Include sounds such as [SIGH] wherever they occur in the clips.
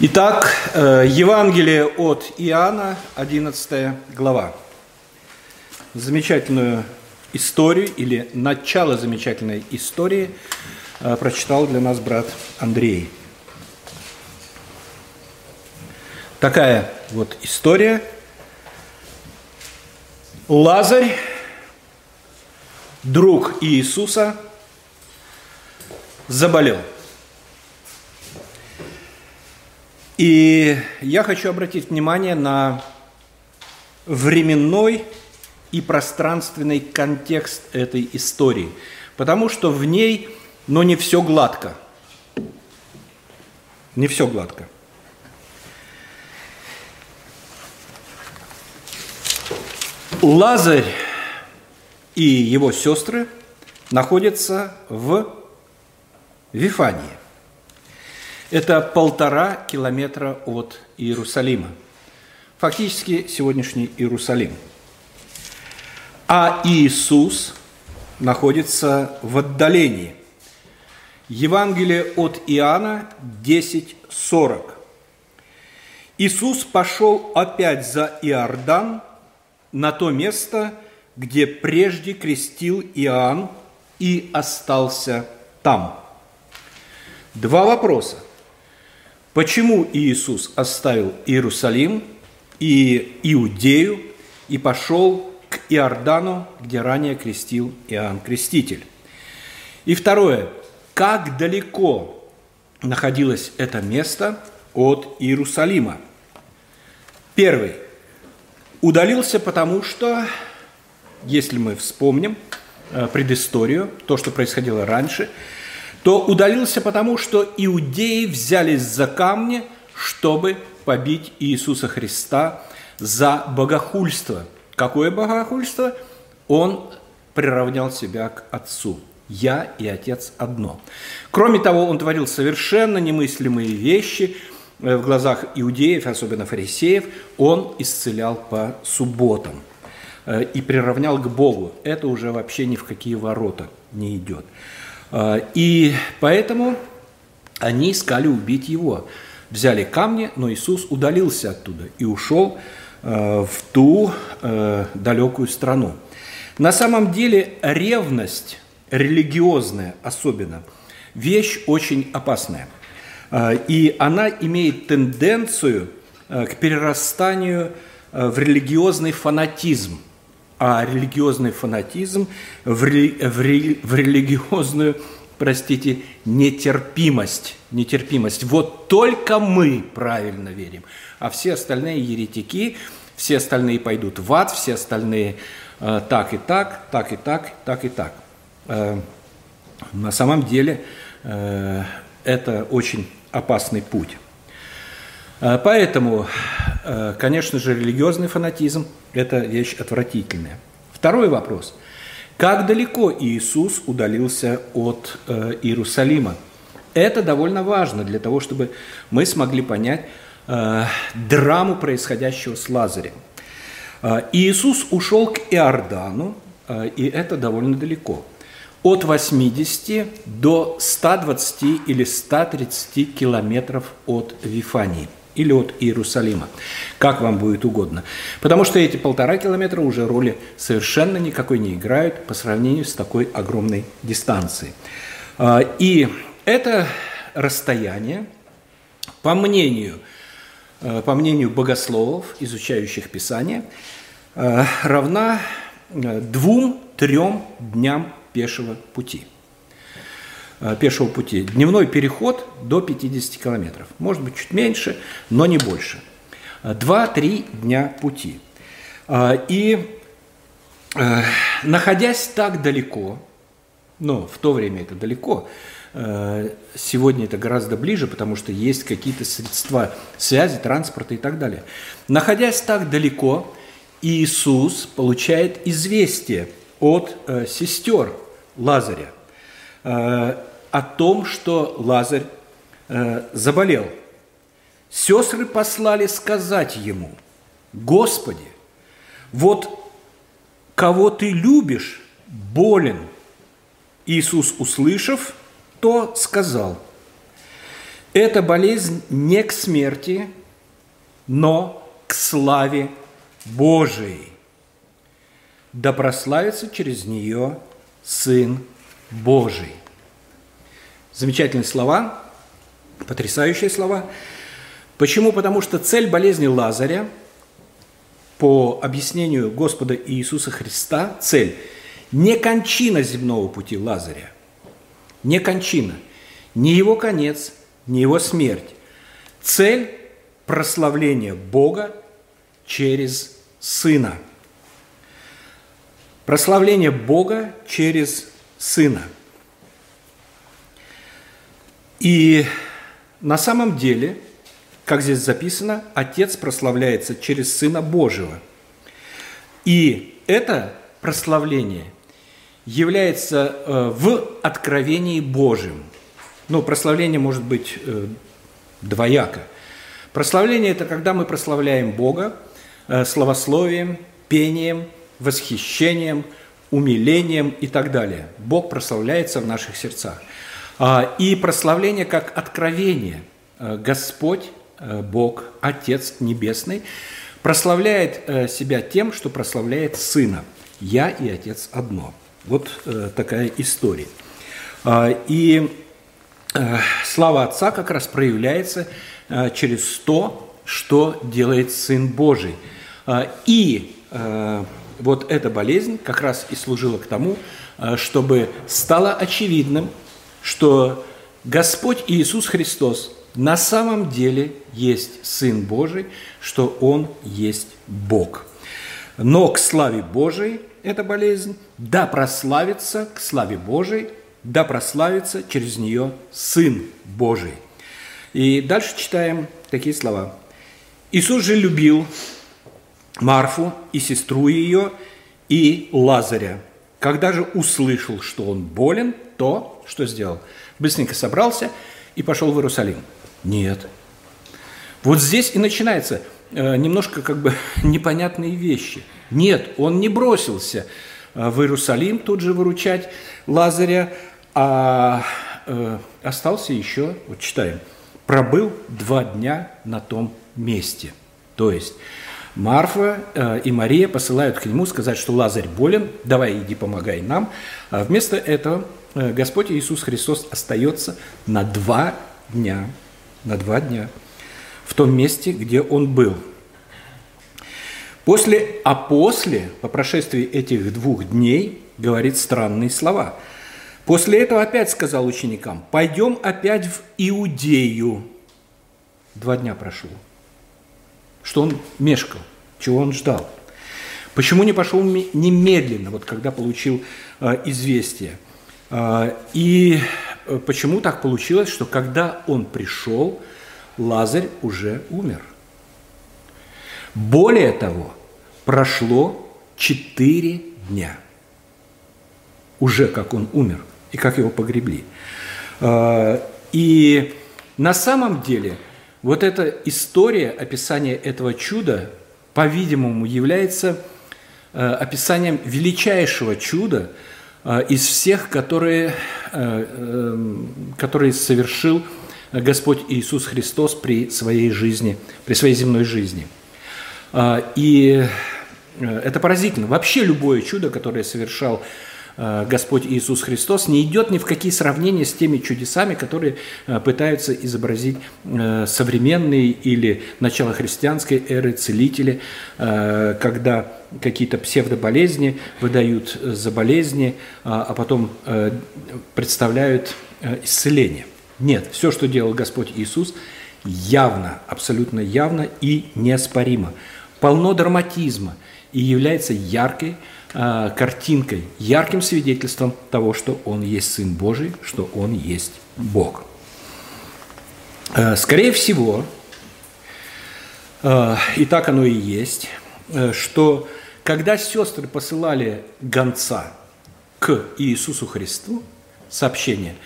Итак, э, Евангелие от Иоанна, 11 глава. Замечательную историю или начало замечательной истории э, прочитал для нас брат Андрей. Такая вот история. Лазарь, друг Иисуса, заболел – И я хочу обратить внимание на временной и пространственный контекст этой истории, потому что в ней, но не все гладко. Не все гладко. Лазарь и его сестры находятся в Вифании. Это полтора километра от Иерусалима. Фактически сегодняшний Иерусалим. А Иисус находится в отдалении. Евангелие от Иоанна 10.40. Иисус пошел опять за Иордан на то место, где прежде крестил Иоанн и остался там. Два вопроса. Почему Иисус оставил Иерусалим и Иудею и пошел к Иордану, где ранее крестил Иоанн Креститель? И второе. Как далеко находилось это место от Иерусалима? Первый. Удалился потому, что, если мы вспомним э, предысторию, то, что происходило раньше – то удалился потому, что иудеи взялись за камни, чтобы побить Иисуса Христа за богохульство. Какое богохульство? Он приравнял себя к Отцу. Я и Отец одно. Кроме того, он творил совершенно немыслимые вещи э, в глазах иудеев, особенно фарисеев. Он исцелял по субботам э, и приравнял к Богу. Это уже вообще ни в какие ворота не идет. А, и поэтому они искали убить его. Взяли камни, но Иисус удалился оттуда и ушел а, в ту а, далекую страну. На самом деле ревность религиозная особенно, вещь очень опасная. И она имеет тенденцию к перерастанию в религиозный фанатизм – а религиозный фанатизм в, рели, в, рели, в религиозную, простите, нетерпимость. Нетерпимость. Вот только мы правильно верим, а все остальные еретики, все остальные пойдут в ад, все остальные э, так и так, так и так, так и так. Э, на самом деле э, это очень опасный путь. Э, поэтому, конечно же, религиозный фанатизм – это вещь отвратительная. Второй вопрос. Как далеко Иисус удалился от э, Иерусалима? Это довольно важно для того, чтобы мы смогли понять драму происходящего с Лазарем. Иисус ушел к Иордану, и это довольно далеко. От 80 до 120 или 130 километров от Вифании или от Иерусалима, как вам будет угодно. Потому что эти полтора километра уже роли совершенно никакой не играют по сравнению с такой огромной дистанцией. А, и это расстояние, по мнению, а, по мнению богословов, изучающих Писание, а, равна двум-трем дням пешего пути – пешего пути. Дневной переход до 50 километров. Может быть, чуть меньше, но не больше. 2-3 э, дня пути. Э, и находясь так далеко, ну, в то время это далеко, сегодня это гораздо ближе, потому что есть какие-то средства связи, транспорта и так далее. Находясь так далеко, Иисус получает известие от сестер Лазаря о том, что Лазарь э, заболел. Сестры послали сказать ему, Господи, вот кого ты любишь, болен. Иисус, услышав, то сказал, эта болезнь не к смерти, но к славе Божией. Да прославится через нее Сын Божий. Замечательные слова, потрясающие слова. Почему? Потому что цель болезни Лазаря, по объяснению Господа Иисуса Христа, цель – не кончина земного пути Лазаря, не кончина, не его конец, не его смерть. Цель – прославление Бога через Сына. Прославление Бога через Сына. И на самом деле, как здесь записано, Отец прославляется через Сына Божьего. И это прославление является э, в откровении Божьем. Ну, прославление может быть э, двояко. Прославление – это когда мы прославляем Бога э, словословием, пением, восхищением, умилением и так далее. Бог прославляется в наших сердцах. А, и прославление как откровение. Э, Господь, э, Бог, Отец Небесный, прославляет э, себя тем, что прославляет Сына. Я и Отец одно. Вот такая история. А, и слава Отца как раз проявляется через то, что делает Сын Божий. А, и вот эта болезнь как раз и служила к тому, чтобы стало очевидным, что Господь Иисус Христос на самом деле есть Сын Божий, что Он есть Бог. Но к славе Божией эта болезнь, да прославится к славе Божией, да прославится через нее Сын Божий. И дальше читаем такие слова. Иисус же любил Марфу и сестру ее, и Лазаря. Когда же услышал, что он болен, то что сделал? Быстренько собрался и пошел в Иерусалим. Нет. Вот здесь и начинается э, немножко как бы [LAUGHS] непонятные вещи. Нет, он не бросился э, в Иерусалим тут же выручать Лазаря, а э, остался еще, вот читаем, пробыл два дня на том месте. То есть Марфа э, и Мария посылают к нему сказать, что Лазарь болен, давай иди помогай нам. А вместо этого э, Господь Иисус Христос остается на два дня, на два дня в том месте, где Он был. После, а после, по прошествии этих двух дней, говорит странные слова. После этого опять сказал ученикам, пойдем опять в Иудею. Два дня прошло что он мешкал, чего он ждал. Почему не пошел немедленно, вот когда получил э, известие? Э, и э, почему так получилось, что когда он пришел, Лазарь уже умер? Более того, прошло четыре дня, уже как он умер и как его погребли. Э, и на самом деле – вот эта история описания этого чуда, по-видимому, является э, описанием величайшего чуда э, из всех, которые, э, которые совершил Господь Иисус Христос при своей жизни, при своей земной жизни. И это поразительно. Вообще любое чудо, которое совершал Господь Иисус Христос не идет ни в какие сравнения с теми чудесами, которые э, пытаются изобразить э, современные или начало христианской эры целители, когда какие-то псевдоболезни выдают за болезни, а потом представляют исцеление. Нет, все, что делал Господь Иисус, явно, абсолютно явно и неоспоримо. Полно драматизма и является яркой Э, картинкой, ярким свидетельством того, что Он есть Сын Божий, что Он есть Бог. Э, скорее всего, э, и так оно и есть, что когда сестры посылали гонца к Иисусу Христу, сообщение,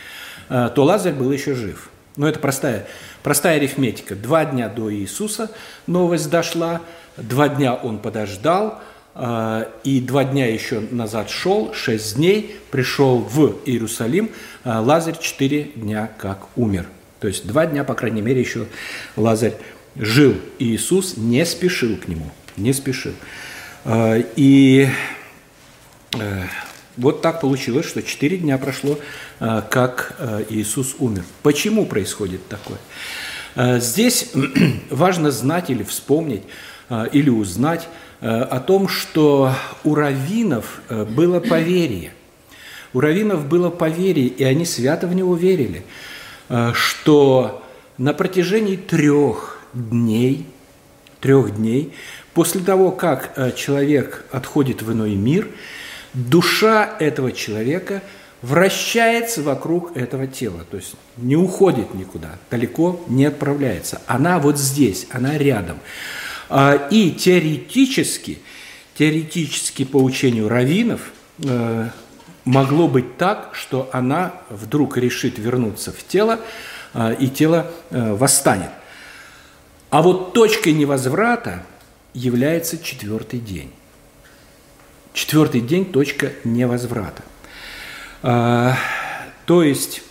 то Лазарь был еще жив. Но это простая, простая арифметика. Два дня до Иисуса новость дошла, два дня он подождал – и два дня еще назад шел, шесть дней, пришел в Иерусалим, а, Лазарь четыре дня как умер. То есть два дня, по крайней мере, еще Лазарь жил, и Иисус не спешил к нему, не спешил. А, и э, вот так получилось, что четыре дня прошло, а, как э, Иисус умер. Почему происходит такое? А, здесь [CLEARS THROAT] важно знать или вспомнить, или узнать о том, что у раввинов было поверие. У раввинов было поверие, и они свято в него верили, что на протяжении трех дней, трех дней, после того, как э, человек отходит в иной мир, душа этого человека вращается вокруг этого тела, то есть не уходит никуда, далеко не отправляется. Она вот здесь, она рядом. А, и теоретически, теоретически по учению раввинов, э, могло быть так, что она вдруг решит вернуться в тело, э, и тело восстанет. А вот точкой невозврата является четвертый день. Четвертый день – точка невозврата. То есть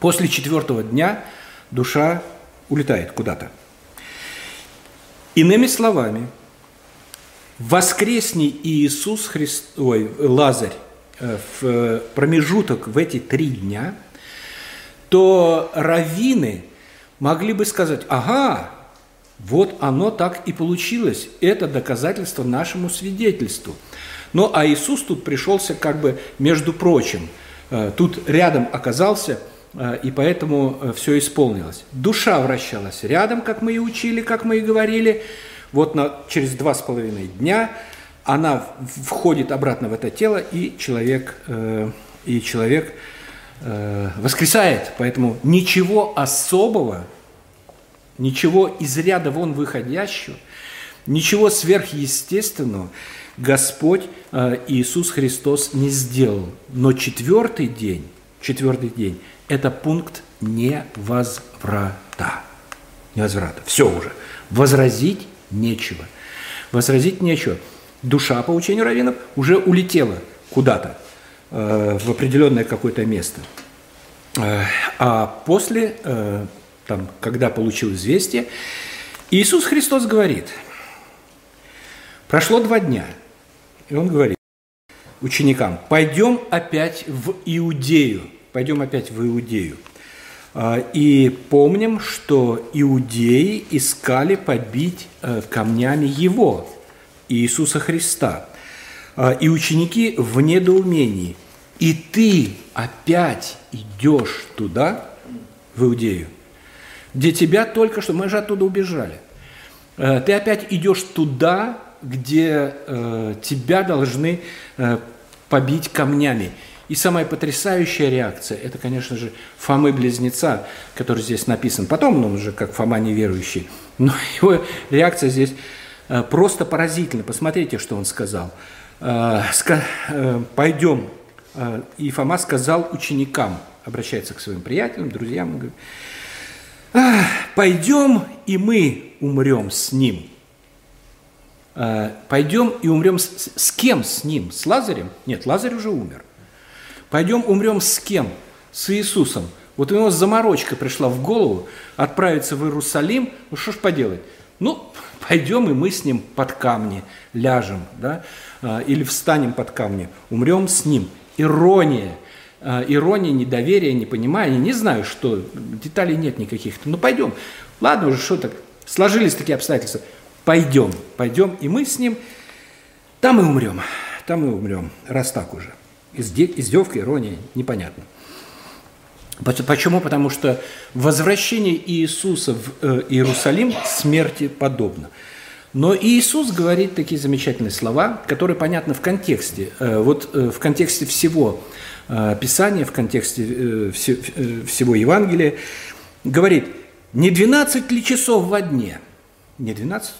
после четвертого дня душа улетает куда-то. Иными словами, воскресни Иисус Христ, ой, Лазарь э, в промежуток в эти три дня, то раввины могли бы сказать, ага, вот оно так и получилось. Это доказательство нашему свидетельству. Ну, а Иисус тут пришелся как бы между прочим. Э, тут рядом оказался, э, и поэтому э, все исполнилось. Душа вращалась рядом, как мы и учили, как мы и говорили. Вот на, через два с половиной дня она входит обратно в это тело, и человек, и человек воскресает. Поэтому ничего особого ничего из ряда вон выходящего, ничего сверхъестественного Господь э, Иисус Христос не сделал. Но четвертый день, четвертый день – это пункт невозврата. Невозврата. Все уже. Возразить нечего. Возразить нечего. Душа, по учению раввинов, уже улетела куда-то, э, в определенное какое-то место. Э, а после там, когда получил известие, Иисус Христос говорит, прошло два дня, и Он говорит ученикам, пойдем опять в Иудею, пойдем опять в Иудею. А, и помним, что иудеи искали побить э, камнями Его, Иисуса Христа. А, и ученики в недоумении. И ты опять идешь туда, в Иудею где тебя только что, мы же оттуда убежали. Э, ты опять идешь туда, где э, тебя должны э, побить камнями. И самая потрясающая реакция, это, конечно же, Фомы Близнеца, который здесь написан. Потом он уже как Фома неверующий. Но [LAUGHS] его реакция здесь просто поразительна. Посмотрите, что он сказал. Пойдем. И Фома сказал ученикам, обращается к своим приятелям, друзьям, говорит, пойдем и мы умрем с ним. А, пойдем и умрем с, с кем с ним? С Лазарем? Нет, Лазарь уже умер. Пойдем умрем с кем? С Иисусом. Вот у него заморочка пришла в голову отправиться в Иерусалим. Ну что ж поделать? Ну, [LAUGHS] пойдем и мы с ним под камни ляжем, да? А, или встанем под камни, умрем с ним. Ирония – Э, ирония, недоверие, непонимание, не знаю что, деталей нет никаких. Ну пойдем, ладно уже, что так, сложились такие обстоятельства, пойдем, пойдем, и мы с ним, там и умрем, там и умрем, раз так уже. Издевка, ирония, непонятно. Почему? Потому что возвращение Иисуса в э, Иерусалим смерти подобно. Но Иисус говорит такие замечательные слова, которые понятны в контексте, э, вот в контексте всего Э, Писание в контексте э, э, всего Евангелия, говорит, не 12 ли часов во дне? Не 12?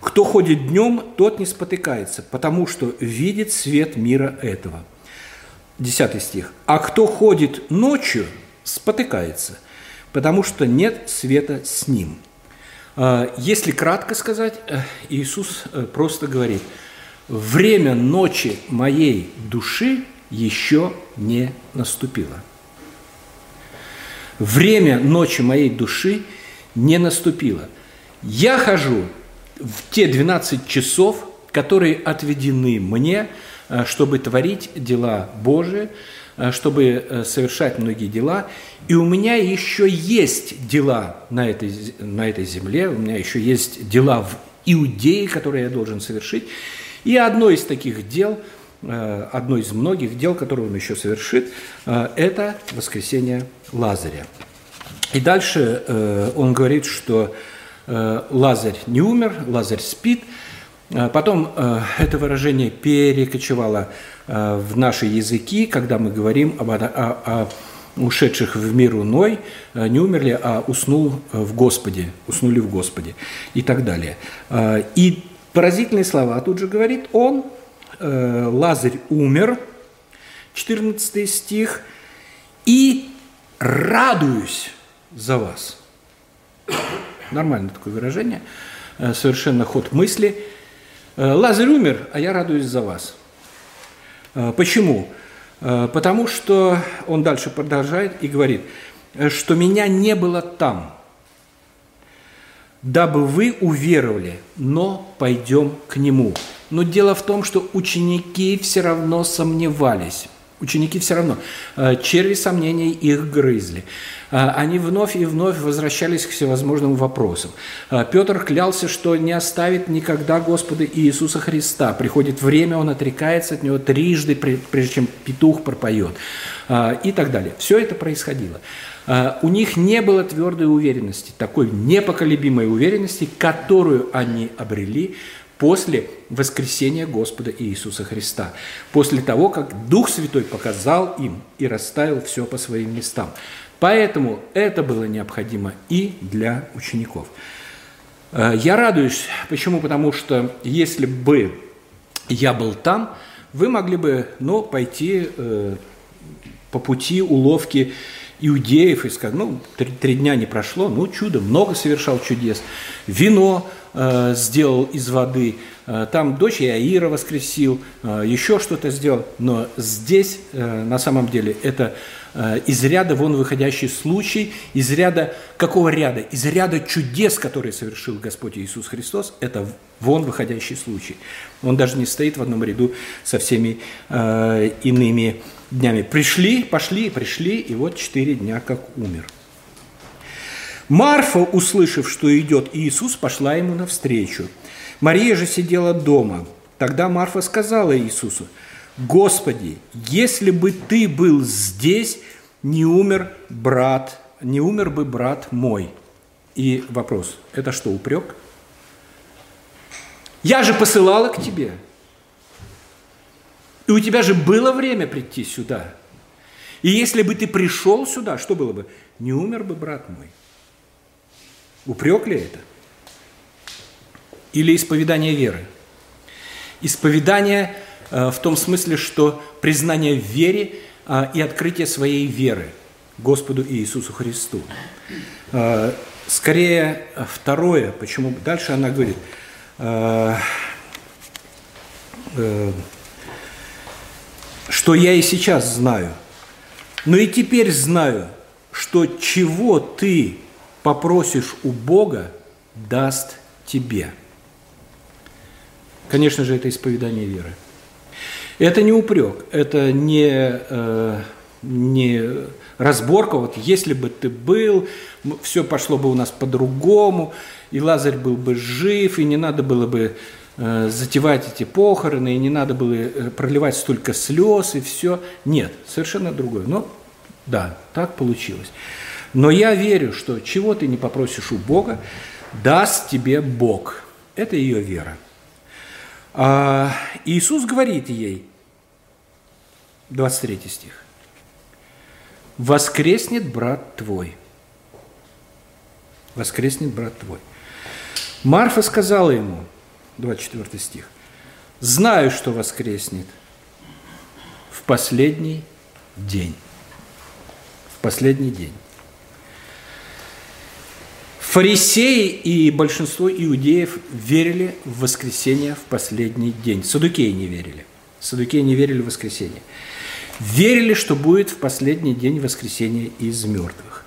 Кто ходит днем, тот не спотыкается, потому что видит свет мира этого. Десятый стих. А кто ходит ночью, спотыкается, потому что нет света с ним. Если кратко сказать, Иисус просто говорит, время ночи моей души еще не наступило. Время ночи моей души не наступило. Я хожу в те 12 часов, которые отведены мне, э, чтобы творить дела Божии, э, чтобы э, совершать многие дела. И у меня еще есть дела на этой, на этой земле, у меня еще есть дела в Иудее, которые я должен совершить. И одно из таких дел, одно из многих дел, которые он еще совершит, это воскресение Лазаря. И дальше он говорит, что Лазарь не умер, Лазарь спит – Э, потом э, это выражение перекочевало э, в наши языки, когда мы говорим об, о, о ушедших в мир иной, не умерли, а уснул в Господе, уснули в Господе и так далее. И поразительные слова тут же говорит он, Лазарь умер, 14 стих, и радуюсь за вас. Нормальное такое выражение, совершенно ход мысли – Э, Лазарь умер, а я радуюсь за вас. Э, почему? Э, потому что он дальше продолжает и говорит, что меня не было там, дабы вы уверовали, но пойдем к нему. Но дело в том, что ученики все равно сомневались. Ученики все равно. Черви сомнений их грызли. А, они вновь и вновь возвращались к всевозможным вопросам. А, Петр клялся, что не оставит никогда Господа Иисуса Христа. Приходит время, он отрекается от него трижды, прежде чем петух пропоет. И так далее. Все это происходило. У них не было твердой уверенности, такой непоколебимой уверенности, которую они обрели после воскресения Господа Иисуса Христа, после того, как Дух Святой показал им и расставил все по своим местам. Поэтому это было необходимо и для учеников. Э, я радуюсь. Почему? Потому что если бы я был там, вы могли бы ну, пойти э, по пути уловки иудеев и сказать, ну, три, три дня не прошло, ну, чудо, много совершал чудес. Вино э, сделал из воды, э, там дочь Иаира воскресил, э, еще что-то сделал. Но здесь, э, на самом деле, это Э, из ряда вон выходящий случай, из ряда, какого ряда? Из ряда чудес, которые совершил Господь Иисус Христос, это вон выходящий случай. Он даже не стоит в одном ряду со всеми э, иными днями. Пришли, пошли, пришли, и вот четыре дня как умер. Марфа, услышав, что идет Иисус, пошла ему навстречу. Мария же сидела дома. Тогда Марфа сказала Иисусу – Господи, если бы Ты был здесь, не умер брат, не умер бы брат мой. И вопрос, это что, упрек? Я же посылала к тебе. И у тебя же было время прийти сюда. И если бы ты пришел сюда, что было бы? Не умер бы брат мой. Упрек ли это? Или исповедание веры? Исповедание Э, в том смысле, что признание в вере а, и открытие своей веры Господу Иисусу Христу. Э, скорее второе, почему дальше она говорит, э, что я и сейчас знаю, но и теперь знаю, что чего ты попросишь у Бога, даст тебе. Конечно же, это исповедание веры. Это не упрек, это не, э, не разборка. Вот если бы ты был, все пошло бы у нас по-другому, и Лазарь был бы жив, и не надо было бы э, затевать эти похороны, и не надо было э, проливать столько слез, и все. Нет, совершенно другое. Но да, так получилось. Но я верю, что чего ты не попросишь у Бога, даст тебе Бог. Это ее вера. А Иисус говорит ей, 23 стих. «Воскреснет брат твой». «Воскреснет брат твой». Марфа сказала ему, 24 стих, «Знаю, что воскреснет в последний день». В последний день. Фарисеи и большинство иудеев верили в воскресение в последний день. Садукеи не верили. Садукеи не верили в воскресение верили, что будет в последний день воскресения из мертвых.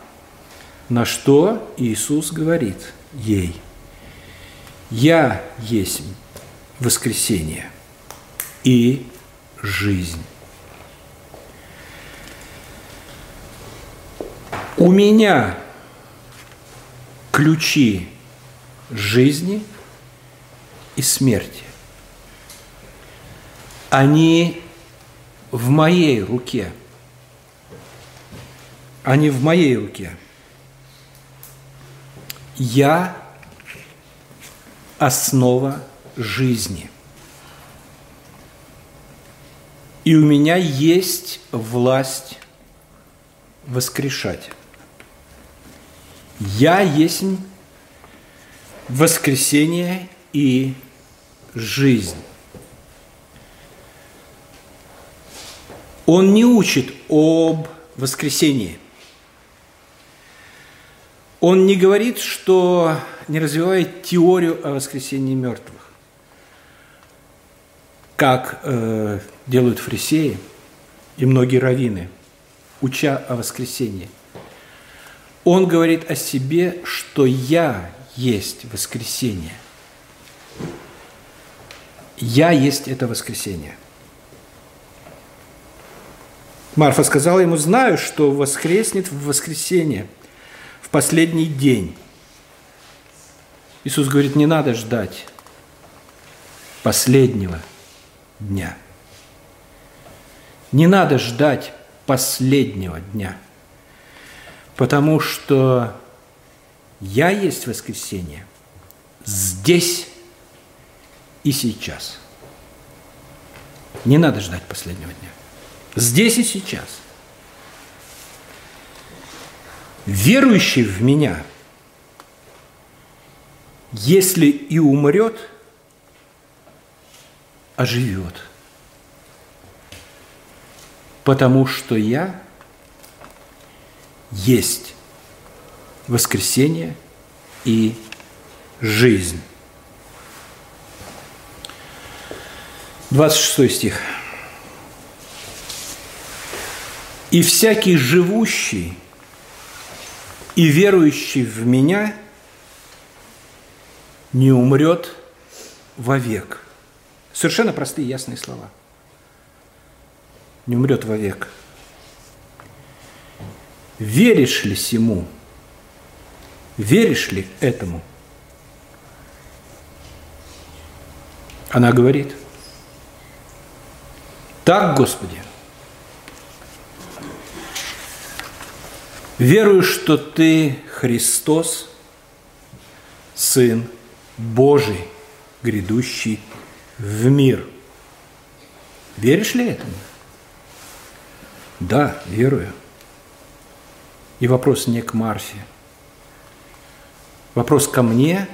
На что Иисус говорит ей, «Я есть воскресение и жизнь». У меня ключи жизни и смерти. Они в моей руке. Они в моей руке. Я основа жизни. И у меня есть власть воскрешать. Я есть воскресение и жизнь. Он не учит об воскресении. Он не говорит, что не развивает теорию о воскресении мертвых, как э, делают фарисеи и многие раввины, уча о воскресении. Он говорит о себе, что я есть воскресение. Я есть это воскресение. Марфа сказала ему, знаю, что воскреснет в воскресенье, в последний день. Иисус говорит, не надо ждать последнего дня. Не надо ждать последнего дня, потому что я есть воскресенье здесь и сейчас. Не надо ждать последнего дня. Здесь и сейчас. Верующий в меня, если и умрет, оживет. Потому что я есть воскресение и жизнь. 26 стих. «И всякий живущий и верующий в Меня не умрет вовек». Совершенно простые ясные слова. Не умрет вовек. Веришь ли сему? Веришь ли этому? Она говорит, так, Господи, верую, что Ты Христос, Сын Божий, грядущий в мир. Веришь ли этому? Да, верую. И вопрос не к Марфе – Вопрос ко мне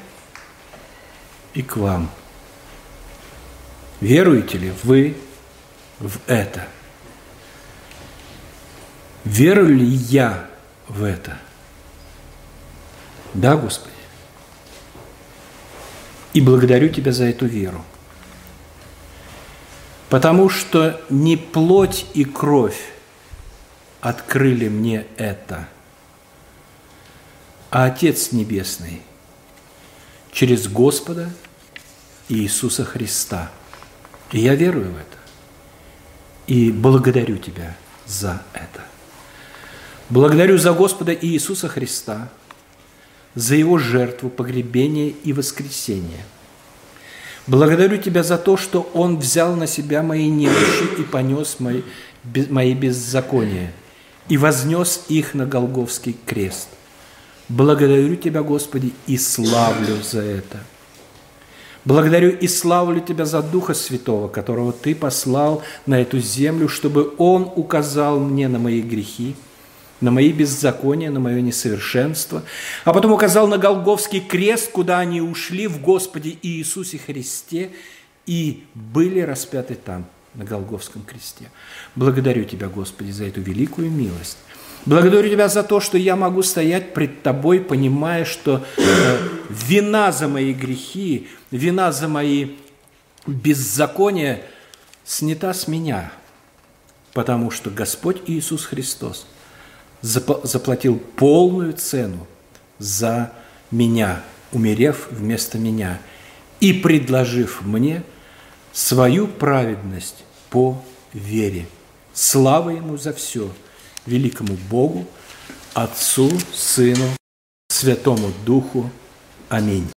и к вам. Веруете ли вы в это? Верую ли я в это? Да, Господи. И благодарю Тебя за эту веру. Потому что не плоть и кровь открыли мне это – а Отец Небесный через Господа Иисуса Христа. И я верую в это. И благодарю Тебя за это. Благодарю за Господа Иисуса Христа, за Его жертву, погребение и воскресение. Благодарю Тебя за то, что Он взял на себя мои немощи и понес мои, мои беззакония и вознес их на Голговский крест. Благодарю Тебя, Господи, и славлю за это. Благодарю и славлю Тебя за Духа Святого, которого Ты послал на эту землю, чтобы Он указал мне на мои грехи, на мои беззакония, на мое несовершенство, а потом указал на Голговский крест, куда они ушли в Господе Иисусе Христе и были распяты там, на Голговском кресте. Благодарю Тебя, Господи, за эту великую милость. Благодарю Тебя за то, что я могу стоять пред Тобой, понимая, что э, вина за мои грехи, вина за мои беззакония снята с меня, потому что Господь Иисус Христос заплатил полную цену за меня, умерев вместо меня и предложив мне свою праведность по вере. Слава Ему за все, великому Богу, Отцу, Сыну, Святому Духу. Аминь.